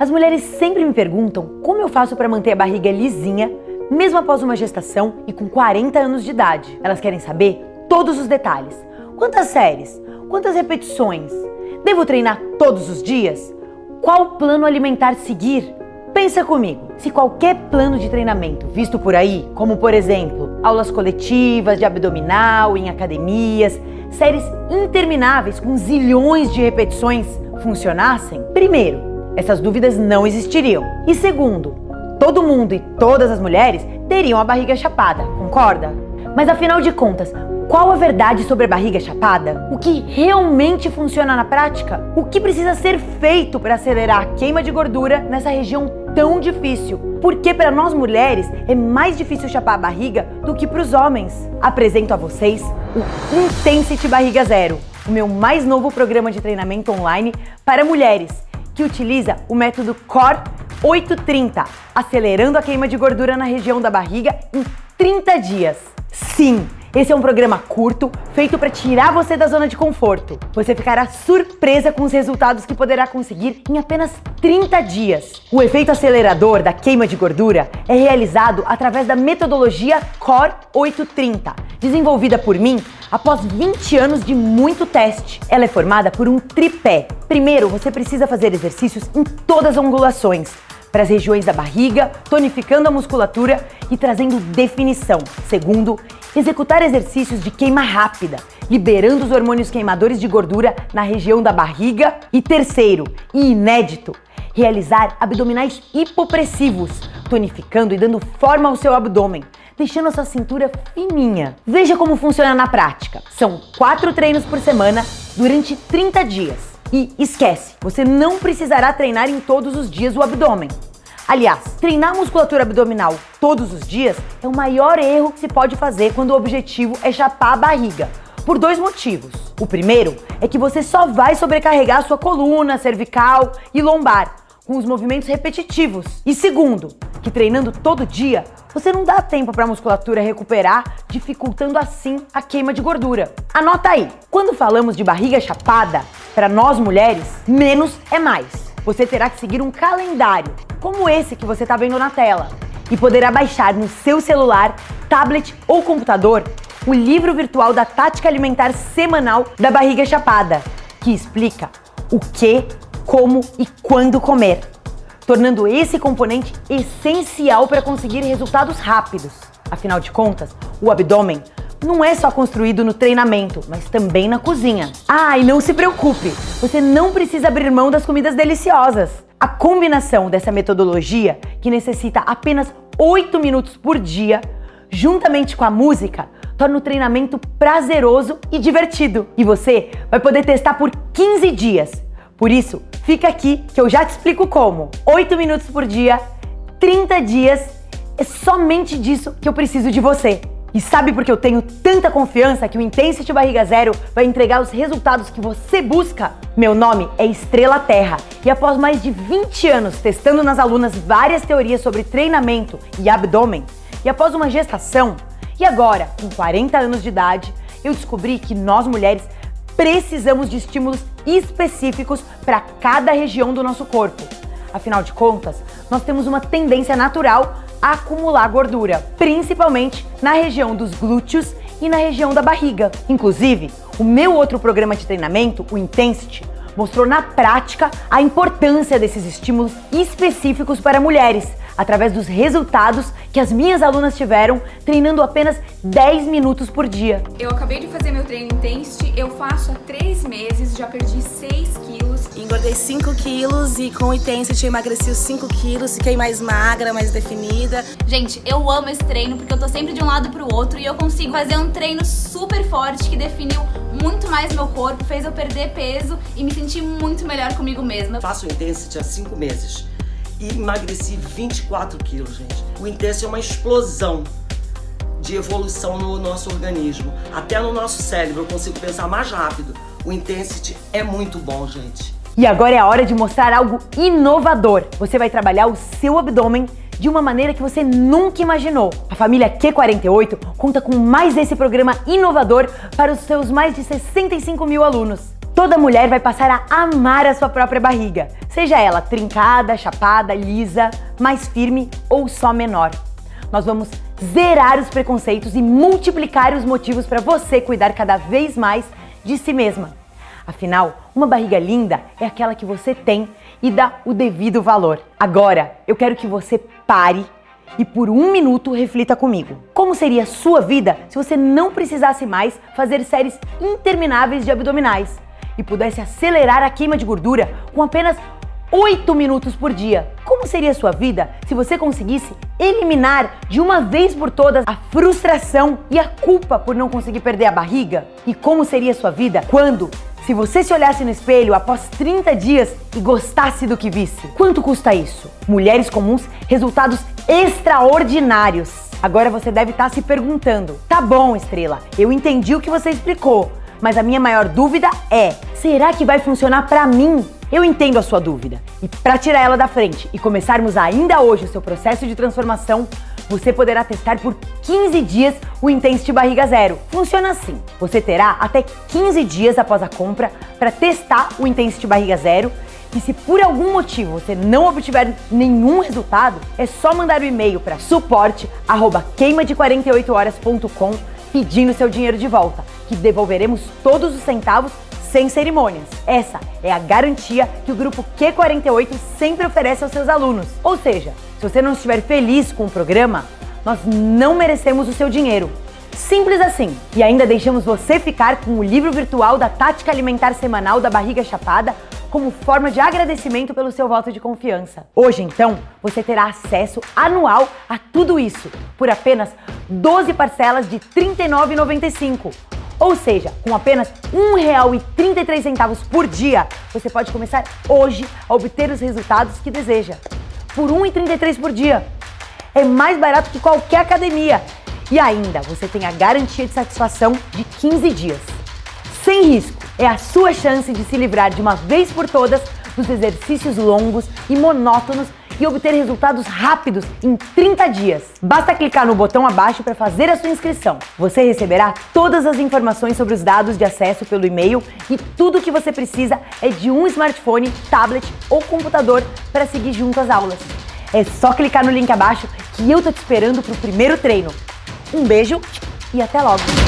As mulheres sempre me perguntam como eu faço para manter a barriga lisinha, mesmo após uma gestação e com 40 anos de idade. Elas querem saber todos os detalhes. Quantas séries? Quantas repetições? Devo treinar todos os dias? Qual plano alimentar seguir? Pensa comigo, se qualquer plano de treinamento visto por aí, como por exemplo, aulas coletivas de abdominal em academias, séries intermináveis com zilhões de repetições funcionassem, primeiro, essas dúvidas não existiriam. E segundo, todo mundo e todas as mulheres teriam a barriga chapada, concorda? Mas afinal de contas, qual a verdade sobre a barriga chapada? O que realmente funciona na prática? O que precisa ser feito para acelerar a queima de gordura nessa região tão difícil? Porque para nós mulheres é mais difícil chapar a barriga do que para os homens. Apresento a vocês o Intensity Barriga Zero, o meu mais novo programa de treinamento online para mulheres que utiliza o método CORE 830, acelerando a queima de gordura na região da barriga em 30 dias. Sim, esse é um programa curto, feito para tirar você da zona de conforto. Você ficará surpresa com os resultados que poderá conseguir em apenas 30 dias. O efeito acelerador da queima de gordura é realizado através da metodologia CORE 830, desenvolvida por mim após 20 anos de muito teste. Ela é formada por um tripé. Primeiro, você precisa fazer exercícios em todas as angulações, para as regiões da barriga, tonificando a musculatura e trazendo definição. Segundo, executar exercícios de queima rápida, liberando os hormônios queimadores de gordura na região da barriga. E terceiro, e inédito, realizar abdominais hipopressivos, tonificando e dando forma ao seu abdômen, deixando a sua cintura fininha. Veja como funciona na prática. São quatro treinos por semana durante 30 dias. E esquece, você não precisará treinar em todos os dias o abdômen. Aliás, treinar musculatura abdominal todos os dias é o maior erro que se pode fazer quando o objetivo é chapar a barriga. Por dois motivos. O primeiro é que você só vai sobrecarregar sua coluna, cervical e lombar com os movimentos repetitivos. E segundo, que treinando todo dia, você não dá tempo para a musculatura recuperar, dificultando assim a queima de gordura. Anota aí, quando falamos de barriga chapada, para nós mulheres, menos é mais. Você terá que seguir um calendário, como esse que você está vendo na tela, e poderá baixar no seu celular, tablet ou computador o livro virtual da tática alimentar semanal da barriga chapada, que explica o que, como e quando comer tornando esse componente essencial para conseguir resultados rápidos. Afinal de contas, o abdômen não é só construído no treinamento, mas também na cozinha. Ah, e não se preocupe, você não precisa abrir mão das comidas deliciosas. A combinação dessa metodologia, que necessita apenas 8 minutos por dia, juntamente com a música, torna o treinamento prazeroso e divertido. E você vai poder testar por 15 dias. Por isso, Fica aqui que eu já te explico como. 8 minutos por dia, 30 dias, é somente disso que eu preciso de você. E sabe por que eu tenho tanta confiança que o Intensity Barriga Zero vai entregar os resultados que você busca? Meu nome é Estrela Terra e após mais de 20 anos testando nas alunas várias teorias sobre treinamento e abdômen, e após uma gestação, e agora, com 40 anos de idade, eu descobri que nós mulheres precisamos de estímulos específicos para cada região do nosso corpo. Afinal de contas, nós temos uma tendência natural acumular gordura, principalmente na região dos glúteos e na região da barriga. Inclusive, o meu outro programa de treinamento, o Intensity, mostrou na prática a importância desses estímulos específicos para mulheres, através dos resultados que as minhas alunas tiveram treinando apenas 10 minutos por dia. Eu acabei de fazer meu treino Intensity, eu faço há 3 meses, já perdi 6 quilos. Engordei 5 quilos e com o Intensity eu emagreci os 5 quilos, fiquei mais magra, mais definida. Gente, eu amo esse treino porque eu tô sempre de um lado pro outro e eu consigo fazer um treino super forte que definiu muito mais meu corpo, fez eu perder peso e me sentir muito melhor comigo mesma. Faço o Intensity há 5 meses e emagreci 24 quilos, gente. O Intense é uma explosão de evolução no nosso organismo. Até no nosso cérebro eu consigo pensar mais rápido. O Intensity é muito bom, gente. E agora é a hora de mostrar algo inovador. Você vai trabalhar o seu abdômen de uma maneira que você nunca imaginou. A família Q48 conta com mais esse programa inovador para os seus mais de 65 mil alunos. toda mulher vai passar a amar a sua própria barriga, seja ela trincada, chapada, lisa, mais firme ou só menor. Nós vamos zerar os preconceitos e multiplicar os motivos para você cuidar cada vez mais de si mesma. Afinal, uma barriga linda é aquela que você tem e dá o devido valor. Agora, eu quero que você pare e por um minuto reflita comigo. Como seria a sua vida se você não precisasse mais fazer séries intermináveis de abdominais? e pudesse acelerar a queima de gordura com apenas 8 minutos por dia. Como seria a sua vida se você conseguisse eliminar de uma vez por todas a frustração e a culpa por não conseguir perder a barriga? E como seria a sua vida quando, se você se olhasse no espelho após 30 dias e gostasse do que visse? Quanto custa isso? Mulheres comuns, resultados extraordinários. Agora você deve estar se perguntando: tá bom, estrela, eu entendi o que você explicou, mas a minha maior dúvida é: será que vai funcionar para mim? Eu entendo a sua dúvida. E para tirar ela da frente e começarmos ainda hoje o seu processo de transformação, você poderá testar por 15 dias o Intensity Barriga Zero. Funciona assim: você terá até 15 dias após a compra para testar o Intensity Barriga Zero. E se por algum motivo você não obtiver nenhum resultado, é só mandar o um e-mail para suporte@queima de48horas.com pedindo seu dinheiro de volta, que devolveremos todos os centavos sem cerimônias. Essa é a garantia que o grupo Q48 sempre oferece aos seus alunos. Ou seja, se você não estiver feliz com o programa, nós não merecemos o seu dinheiro. Simples assim. E ainda deixamos você ficar com o livro virtual da Tática Alimentar Semanal da Barriga Chapada como forma de agradecimento pelo seu voto de confiança. Hoje, então, você terá acesso anual a tudo isso por apenas 12 parcelas de R$ 39,95. Ou seja, com apenas R$ 1,33 por dia, você pode começar hoje a obter os resultados que deseja. Por R$ 1,33 por dia. É mais barato que qualquer academia. E ainda, você tem a garantia de satisfação de 15 dias. Sem risco é a sua chance de se livrar de uma vez por todas dos exercícios longos e monótonos e obter resultados rápidos em 30 dias. Basta clicar no botão abaixo para fazer a sua inscrição. Você receberá todas as informações sobre os dados de acesso pelo e-mail e tudo o que você precisa é de um smartphone, tablet ou computador para seguir junto às aulas. É só clicar no link abaixo que eu tô te esperando para o primeiro treino. Um beijo e até logo!